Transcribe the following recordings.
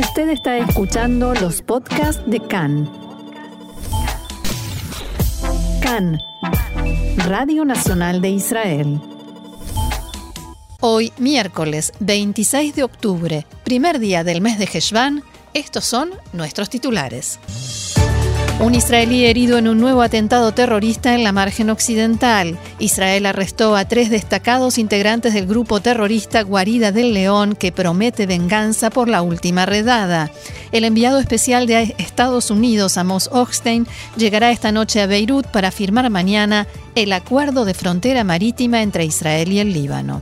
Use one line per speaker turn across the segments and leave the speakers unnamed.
Usted está escuchando los podcasts de CAN. CAN, Radio Nacional de Israel.
Hoy, miércoles 26 de octubre, primer día del mes de Heshvan, estos son nuestros titulares. Un israelí herido en un nuevo atentado terrorista en la margen occidental. Israel arrestó a tres destacados integrantes del grupo terrorista Guarida del León que promete venganza por la última redada. El enviado especial de Estados Unidos, Amos Hochstein, llegará esta noche a Beirut para firmar mañana el acuerdo de frontera marítima entre Israel y el Líbano.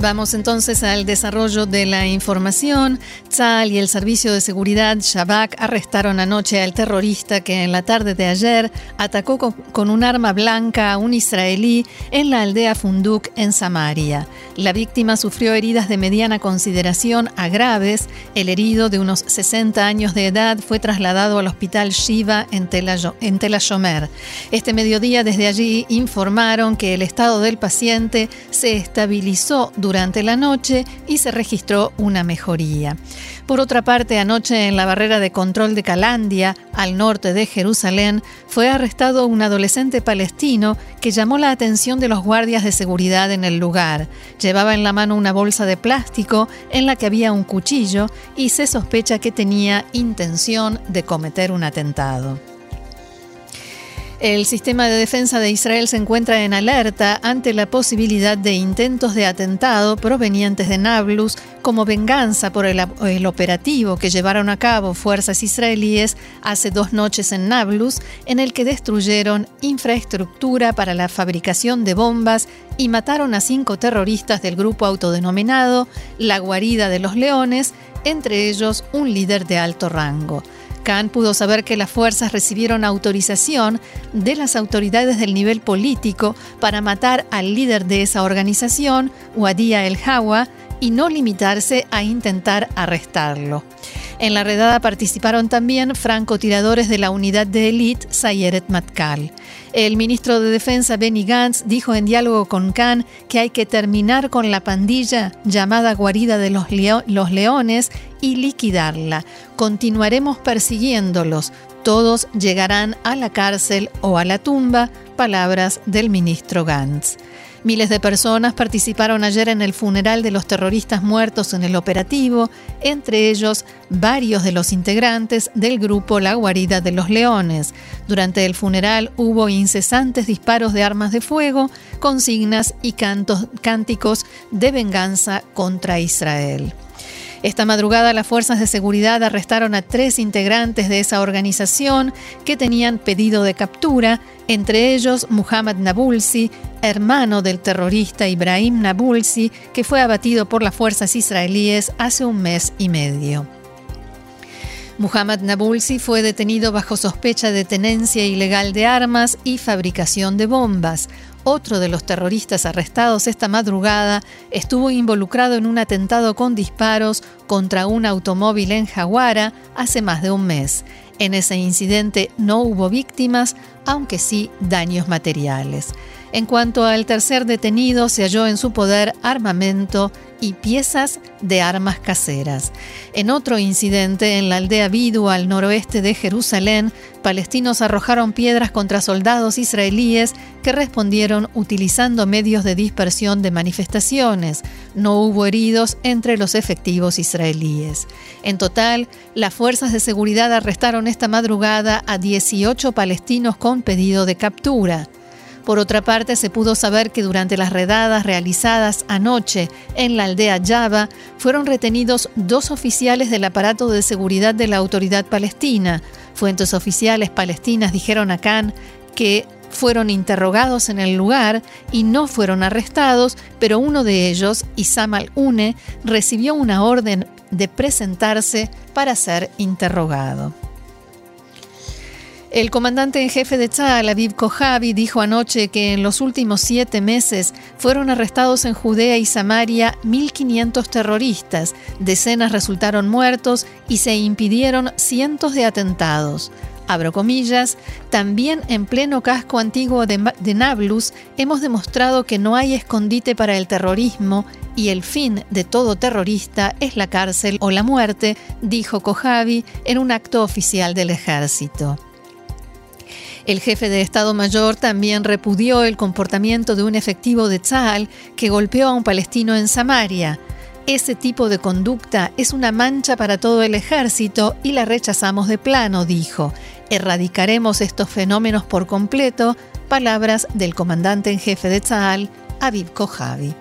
Vamos entonces al desarrollo de la información. Y el Servicio de Seguridad Shabak arrestaron anoche al terrorista que en la tarde de ayer atacó con un arma blanca a un israelí en la aldea Funduk en Samaria. La víctima sufrió heridas de mediana consideración a graves. El herido de unos 60 años de edad fue trasladado al hospital Shiva en Tel Ashomer. Este mediodía desde allí informaron que el estado del paciente se estabilizó durante la noche y se registró una mejoría. Por otra parte, anoche en la barrera de control de Calandia, al norte de Jerusalén, fue arrestado un adolescente palestino que llamó la atención de los guardias de seguridad en el lugar. Llevaba en la mano una bolsa de plástico en la que había un cuchillo y se sospecha que tenía intención de cometer un atentado. El sistema de defensa de Israel se encuentra en alerta ante la posibilidad de intentos de atentado provenientes de Nablus como venganza por el, operativo que llevaron a cabo fuerzas israelíes hace dos noches en Nablus, en el que destruyeron infraestructura para la fabricación de bombas y mataron a cinco terroristas del grupo autodenominado La Guarida de los Leones, entre ellos un líder de alto rango. Khan pudo saber que las fuerzas recibieron autorización de las autoridades del nivel político para matar al líder de esa organización, Wadia El Hawa, y no limitarse a intentar arrestarlo. En la redada participaron también francotiradores de la unidad de élite Sayeret Matkal. El ministro de Defensa Benny Gantz dijo en diálogo con Khan que hay que terminar con la pandilla llamada Guarida de los, los Leones y liquidarla. Continuaremos persiguiéndolos. Todos llegarán a la cárcel o a la tumba. Palabras del ministro Gantz. Miles de personas participaron ayer en el funeral de los terroristas muertos en el operativo, entre ellos varios de los integrantes del grupo La Guarida de los Leones. Durante el funeral hubo incesantes disparos de armas de fuego, consignas y cantos, cánticos de venganza contra Israel. Esta madrugada las fuerzas de seguridad arrestaron a tres integrantes de esa organización que tenían pedido de captura, entre ellos Muhammad Nabulsi, hermano del terrorista Ibrahim Nabulsi, que fue abatido por las fuerzas israelíes hace un mes y medio. Muhammad Nabulsi fue detenido bajo sospecha de tenencia ilegal de armas y fabricación de bombas. Otro de los terroristas arrestados esta madrugada estuvo involucrado en un atentado con disparos contra un automóvil en Jaguara hace más de un mes. En ese incidente no hubo víctimas, aunque sí daños materiales. En cuanto al tercer detenido, se halló en su poder armamento y piezas de armas caseras. En otro incidente, en la aldea Bidu, al noroeste de Jerusalén, palestinos arrojaron piedras contra soldados israelíes que respondieron utilizando medios de dispersión de manifestaciones. No hubo heridos entre los efectivos israelíes. En total, las fuerzas de seguridad arrestaron esta madrugada a 18 palestinos con pedido de captura. Por otra parte, se pudo saber que durante las redadas realizadas anoche en la aldea Java fueron retenidos dos oficiales del aparato de seguridad de la autoridad palestina. Fuentes oficiales palestinas dijeron a Khan que fueron interrogados en el lugar y no fueron arrestados, pero uno de ellos, Isam al-Une, recibió una orden de presentarse para ser interrogado. El comandante en jefe de Tzal, Aviv Kojavi, dijo anoche que en los últimos siete meses fueron arrestados en Judea y Samaria 1.500 terroristas, decenas resultaron muertos y se impidieron cientos de atentados. Abro comillas, también en pleno casco antiguo de, Nablus hemos demostrado que no hay escondite para el terrorismo y el fin de todo terrorista es la cárcel o la muerte, dijo Kojavi en un acto oficial del ejército. El jefe de Estado Mayor también repudió el comportamiento de un efectivo de Tzal que golpeó a un palestino en Samaria. Ese tipo de conducta es una mancha para todo el ejército y la rechazamos de plano, dijo. Erradicaremos estos fenómenos por completo, palabras del comandante en jefe de Tzal, Aviv Kojavi.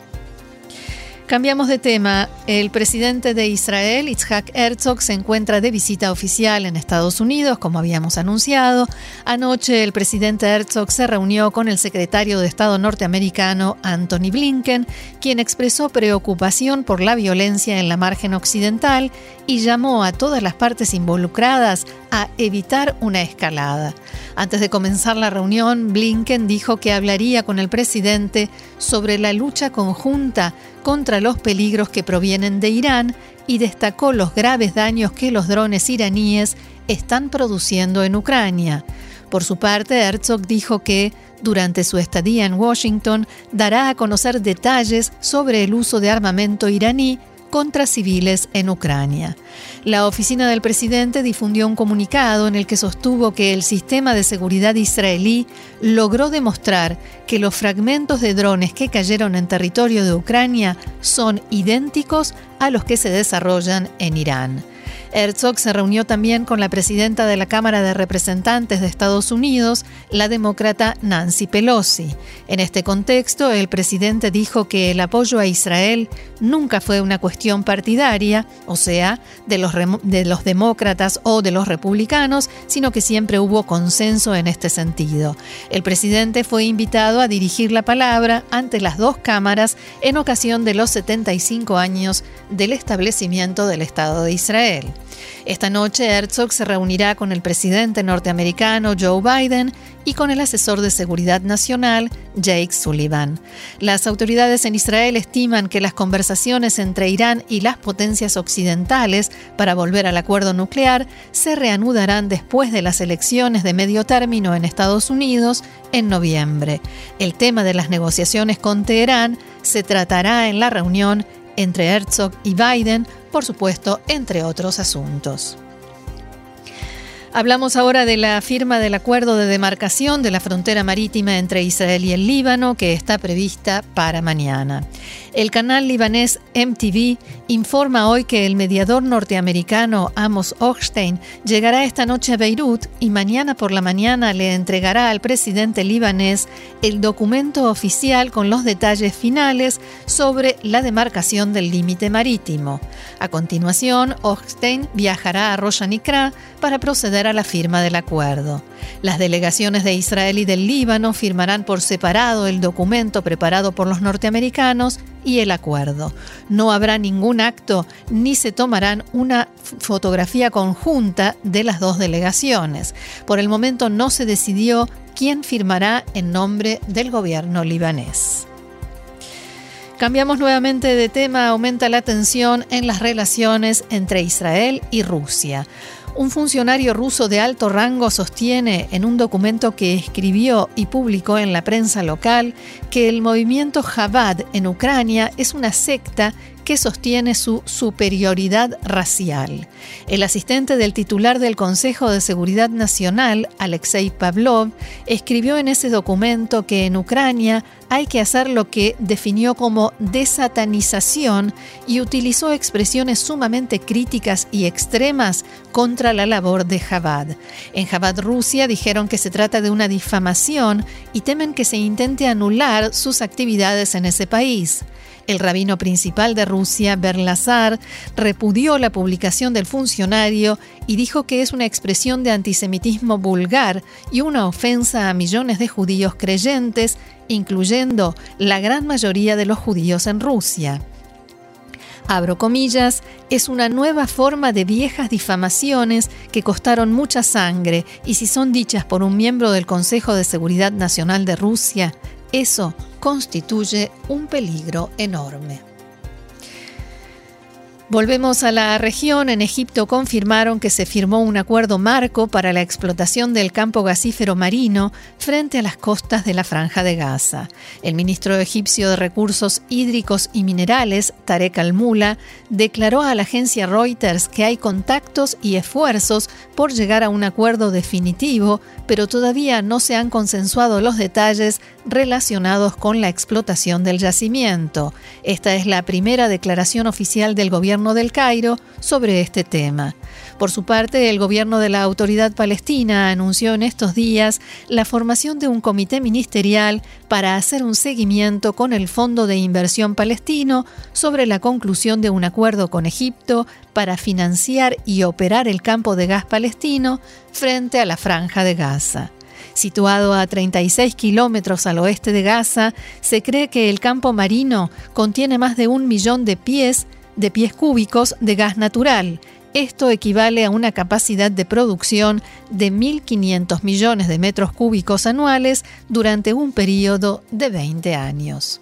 Cambiamos de tema. El presidente de Israel, Itzhak Herzog, se encuentra de visita oficial en Estados Unidos, como habíamos anunciado. Anoche el presidente Herzog se reunió con el secretario de Estado norteamericano, Anthony Blinken, quien expresó preocupación por la violencia en la margen occidental y llamó a todas las partes involucradas a evitar una escalada. Antes de comenzar la reunión, Blinken dijo que hablaría con el presidente sobre la lucha conjunta contra los peligros que provienen de Irán y destacó los graves daños que los drones iraníes están produciendo en Ucrania. Por su parte, Herzog dijo que, durante su estadía en Washington, dará a conocer detalles sobre el uso de armamento iraní contra civiles en Ucrania. La oficina del presidente difundió un comunicado en el que sostuvo que el sistema de seguridad israelí logró demostrar que los fragmentos de drones que cayeron en territorio de Ucrania son idénticos a los que se desarrollan en Irán. Herzog se reunió también con la presidenta de la Cámara de Representantes de Estados Unidos, la demócrata Nancy Pelosi. En este contexto, el presidente dijo que el apoyo a Israel nunca fue una cuestión partidaria, o sea, de los, de los demócratas o de los republicanos, sino que siempre hubo consenso en este sentido. El presidente fue invitado a dirigir la palabra ante las dos cámaras en ocasión de los 75 años del establecimiento del Estado de Israel. Esta noche Herzog se reunirá con el presidente norteamericano Joe Biden y con el asesor de seguridad nacional Jake Sullivan. Las autoridades en Israel estiman que las conversaciones entre Irán y las potencias occidentales para volver al acuerdo nuclear se reanudarán después de las elecciones de medio término en Estados Unidos en noviembre. El tema de las negociaciones con Teherán se tratará en la reunión entre Herzog y Biden, por supuesto, entre otros asuntos. Hablamos ahora de la firma del acuerdo de demarcación de la frontera marítima entre Israel y el Líbano que está prevista para mañana. El canal libanés MTV informa hoy que el mediador norteamericano Amos Hochstein llegará esta noche a Beirut y mañana por la mañana le entregará al presidente libanés el documento oficial con los detalles finales sobre la demarcación del límite marítimo. A continuación, Hochstein viajará a Rosh para a la firma del acuerdo. Las delegaciones de Israel y del Líbano firmarán por separado el documento preparado por los norteamericanos y el acuerdo. No habrá ningún acto ni se tomarán una fotografía conjunta de las dos delegaciones. Por el momento no se decidió quién firmará en nombre del gobierno libanés. Cambiamos nuevamente de tema, aumenta la tensión en las relaciones entre Israel y Rusia. Un funcionario ruso de alto rango sostiene en un documento que escribió y publicó en la prensa local que el movimiento Chabad en Ucrania es una secta que sostiene su superioridad racial. El asistente del titular del Consejo de Seguridad Nacional, Alexei Pavlov, escribió en ese documento que en Ucrania hay que hacer lo que definió como desatanización y utilizó expresiones sumamente críticas y extremas contra la labor de Jabad. En Jabad Rusia dijeron que se trata de una difamación y temen que se intente anular sus actividades en ese país. El rabino principal de Rusia, Berlazar, repudió la publicación del funcionario y dijo que es una expresión de antisemitismo vulgar y una ofensa a millones de judíos creyentes, incluyendo la gran mayoría de los judíos en Rusia. abro comillas, es una nueva forma de viejas difamaciones que costaron mucha sangre y si son dichas por un miembro del Consejo de Seguridad Nacional de Rusia, eso constituye un peligro enorme. Volvemos a la región. En Egipto confirmaron que se firmó un acuerdo marco para la explotación del campo gasífero marino frente a las costas de la Franja de Gaza. El ministro egipcio de Recursos Hídricos y Minerales, Tarek Al-Mula, declaró a la agencia Reuters que hay contactos y esfuerzos por llegar a un acuerdo definitivo, pero todavía no se han consensuado los detalles relacionados con la explotación del yacimiento. Esta es la primera declaración oficial del gobierno del Cairo sobre este tema. Por su parte, el gobierno de la Autoridad Palestina anunció en estos días la formación de un comité ministerial para hacer un seguimiento con el Fondo de Inversión Palestino sobre la conclusión de un acuerdo con Egipto para financiar y operar el campo de gas palestino frente a la franja de Gaza. Situado a 36 kilómetros al oeste de Gaza, se cree que el campo marino contiene más de un millón de pies, de pies cúbicos de gas natural. Esto equivale a una capacidad de producción de 1.500 millones de metros cúbicos anuales durante un periodo de 20 años.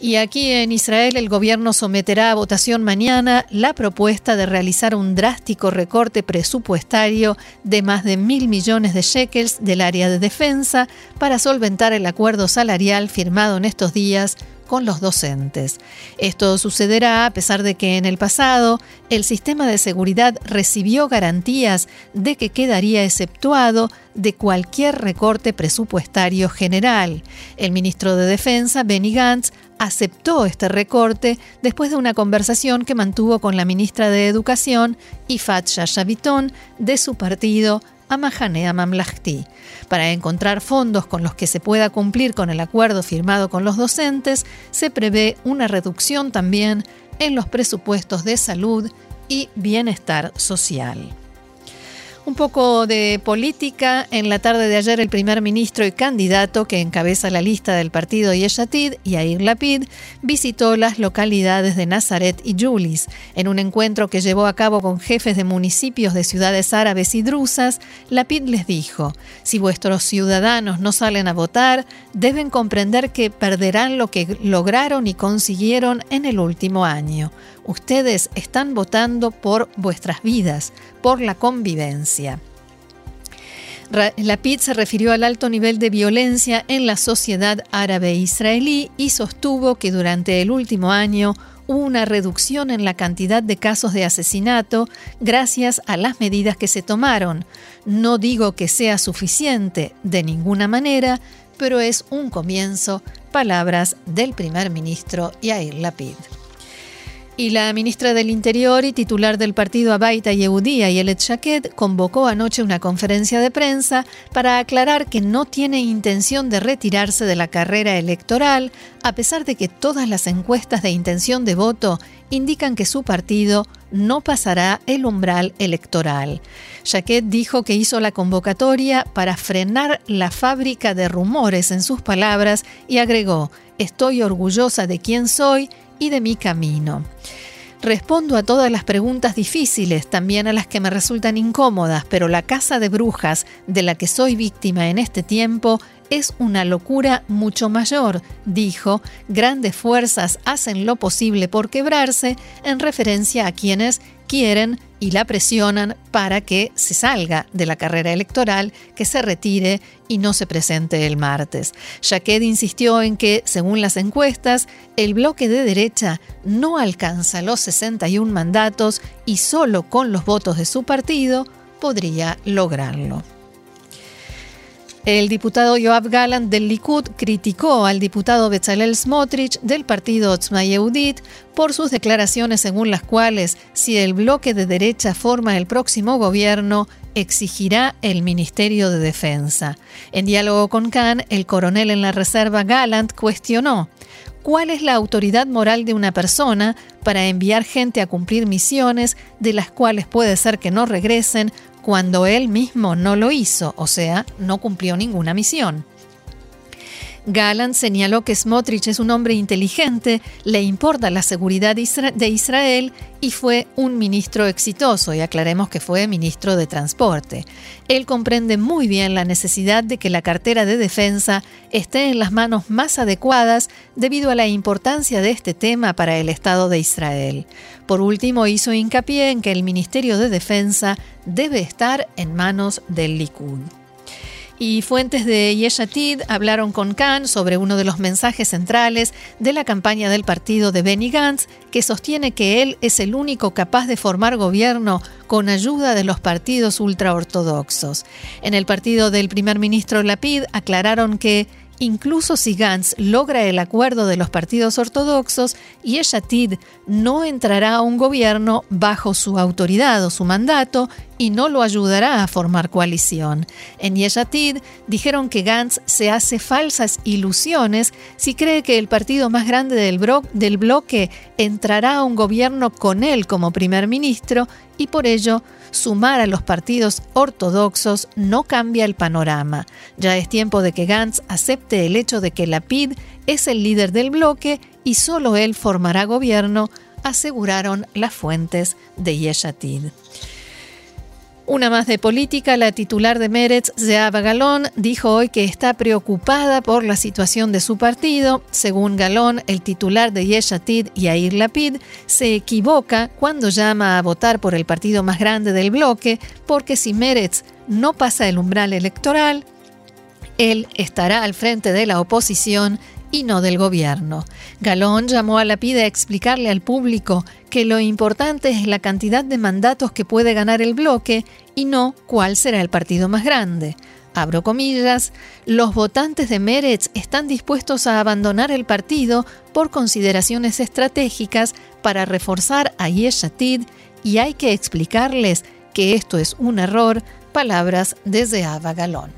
Y aquí en Israel el gobierno someterá a votación mañana la propuesta de realizar un drástico recorte presupuestario de más de mil millones de shekels del área de defensa para solventar el acuerdo salarial firmado en estos días con los docentes. Esto sucederá a pesar de que en el pasado el sistema de seguridad recibió garantías de que quedaría exceptuado de cualquier recorte presupuestario general. El ministro de Defensa, Benny Gantz, aceptó este recorte después de una conversación que mantuvo con la ministra de Educación, Ifat Shashaviton, de su partido, Amahanea Mamlahti. Para encontrar fondos con los que se pueda cumplir con el acuerdo firmado con los docentes, se prevé una reducción también en los presupuestos de salud y bienestar social. Un poco de política. En la tarde de ayer, el primer ministro y candidato que encabeza la lista del partido Yeshatid, Yair Lapid, visitó las localidades de Nazaret y Julis. En un encuentro que llevó a cabo con jefes de municipios de ciudades árabes y drusas, Lapid les dijo: Si vuestros ciudadanos no salen a votar, deben comprender que perderán lo que lograron y consiguieron en el último año. Ustedes están votando por vuestras vidas, por la convivencia. Lapid se refirió al alto nivel de violencia en la sociedad árabe israelí y sostuvo que durante el último año hubo una reducción en la cantidad de casos de asesinato gracias a las medidas que se tomaron. No digo que sea suficiente de ninguna manera, pero es un comienzo, palabras del primer ministro Yair Lapid. Y la ministra del Interior y titular del partido Abaita Yehudía, Yelet Shaked, convocó anoche una conferencia de prensa para aclarar que no tiene intención de retirarse de la carrera electoral, a pesar de que todas las encuestas de intención de voto indican que su partido no pasará el umbral electoral. Shaked dijo que hizo la convocatoria para frenar la fábrica de rumores en sus palabras y agregó, estoy orgullosa de quién soy y de mi camino. Respondo a todas las preguntas difíciles, también a las que me resultan incómodas, pero la casa de brujas de la que soy víctima en este tiempo es una locura mucho mayor, dijo, grandes fuerzas hacen lo posible por quebrarse en referencia a quienes quieren y la presionan para que se salga de la carrera electoral, que se retire y no se presente el martes. Jaqued insistió en que, según las encuestas, el bloque de derecha no alcanza los 61 mandatos y solo con los votos de su partido podría lograrlo. El diputado Yoav Galant del Likud criticó al diputado Bezalel Smotrich del partido Otzma Yehudit por sus declaraciones según las cuales si el bloque de derecha forma el próximo gobierno, exigirá el Ministerio de Defensa. En diálogo con Khan, el coronel en la reserva Galant cuestionó ¿Cuál es la autoridad moral de una persona para enviar gente a cumplir misiones de las cuales puede ser que no regresen cuando él mismo no lo hizo, o sea, no cumplió ninguna misión. Gallant señaló que Smotrich es un hombre inteligente, le importa la seguridad de Israel y fue un ministro exitoso, y aclaremos que fue ministro de Transporte. Él comprende muy bien la necesidad de que la cartera de defensa esté en las manos más adecuadas debido a la importancia de este tema para el Estado de Israel. Por último, hizo hincapié en que el Ministerio de Defensa debe estar en manos del Likud. Y fuentes de Yeshatid hablaron con Khan sobre uno de los mensajes centrales de la campaña del partido de Benny Gantz, que sostiene que él es el único capaz de formar gobierno con ayuda de los partidos ultraortodoxos. En el partido del primer ministro Lapid aclararon que Incluso si Gantz logra el acuerdo de los partidos ortodoxos, Yeshatid no entrará a un gobierno bajo su autoridad o su mandato y no lo ayudará a formar coalición. En Yeshatid dijeron que Gantz se hace falsas ilusiones si cree que el partido más grande del, del bloque entrará a un gobierno con él como primer ministro y por ello sumar a los partidos ortodoxos no cambia el panorama. Ya es tiempo de que Gantz acepte el hecho de que Lapid es el líder del bloque y solo él formará gobierno, aseguraron las fuentes de Yeshatid. Una más de política, la titular de Meretz, Zeaba Galón, dijo hoy que está preocupada por la situación de su partido. Según Galón, el titular de Yeshatid, Yair Lapid, se equivoca cuando llama a votar por el partido más grande del bloque, porque si Meretz no pasa el umbral electoral, él estará al frente de la oposición y no del gobierno. Galón llamó a Lapid a explicarle al público que lo importante es la cantidad de mandatos que puede ganar el bloque y no cuál será el partido más grande. Abro comillas, los votantes de Meretz están dispuestos a abandonar el partido por consideraciones estratégicas para reforzar a Yeshatid y hay que explicarles que esto es un error, palabras desde Ava Galón.